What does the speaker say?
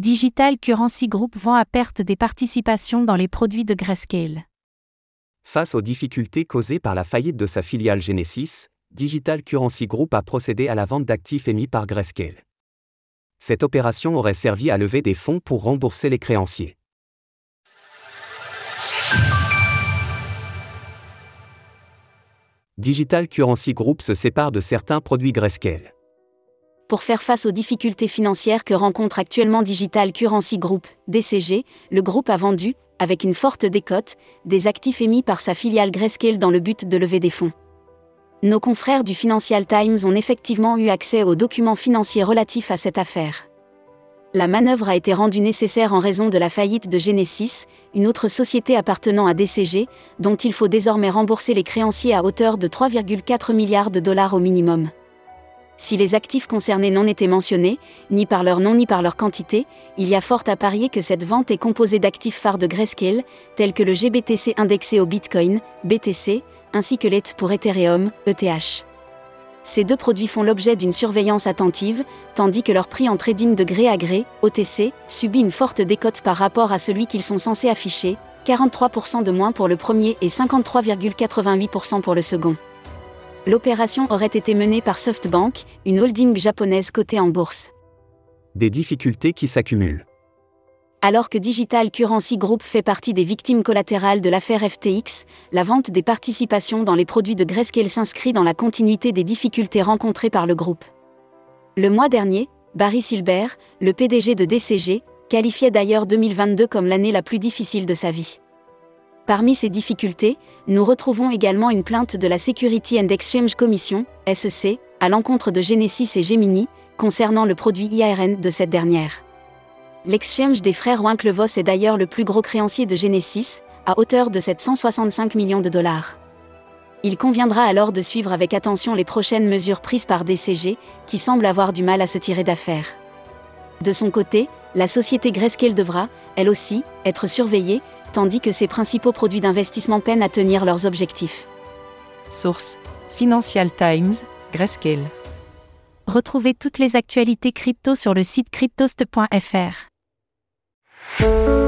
Digital Currency Group vend à perte des participations dans les produits de Grayscale. Face aux difficultés causées par la faillite de sa filiale Genesis, Digital Currency Group a procédé à la vente d'actifs émis par Grayscale. Cette opération aurait servi à lever des fonds pour rembourser les créanciers. Digital Currency Group se sépare de certains produits Grayscale. Pour faire face aux difficultés financières que rencontre actuellement Digital Currency Group, DCG, le groupe a vendu, avec une forte décote, des actifs émis par sa filiale Grayscale dans le but de lever des fonds. Nos confrères du Financial Times ont effectivement eu accès aux documents financiers relatifs à cette affaire. La manœuvre a été rendue nécessaire en raison de la faillite de Genesis, une autre société appartenant à DCG, dont il faut désormais rembourser les créanciers à hauteur de 3,4 milliards de dollars au minimum. Si les actifs concernés n'en étaient mentionnés, ni par leur nom ni par leur quantité, il y a fort à parier que cette vente est composée d'actifs phares de Grayscale, tels que le GBTC indexé au Bitcoin, BTC, ainsi que l'ETH pour Ethereum, ETH. Ces deux produits font l'objet d'une surveillance attentive, tandis que leur prix en trading de gré à gré, OTC, subit une forte décote par rapport à celui qu'ils sont censés afficher, 43% de moins pour le premier et 53,88% pour le second. L'opération aurait été menée par SoftBank, une holding japonaise cotée en bourse. Des difficultés qui s'accumulent. Alors que Digital Currency Group fait partie des victimes collatérales de l'affaire FTX, la vente des participations dans les produits de Grayscale s'inscrit dans la continuité des difficultés rencontrées par le groupe. Le mois dernier, Barry Silber, le PDG de DCG, qualifiait d'ailleurs 2022 comme l'année la plus difficile de sa vie. Parmi ces difficultés, nous retrouvons également une plainte de la Security and Exchange Commission, SEC, à l'encontre de Genesis et Gemini, concernant le produit IARN de cette dernière. L'exchange des frères Winklevoss est d'ailleurs le plus gros créancier de Genesis, à hauteur de 765 millions de dollars. Il conviendra alors de suivre avec attention les prochaines mesures prises par DCG, qui semble avoir du mal à se tirer d'affaire. De son côté, la société Grayscale devra, elle aussi, être surveillée, tandis que ses principaux produits d'investissement peinent à tenir leurs objectifs. Source Financial Times, Grayscale. Retrouvez toutes les actualités crypto sur le site cryptost.fr. Thank you.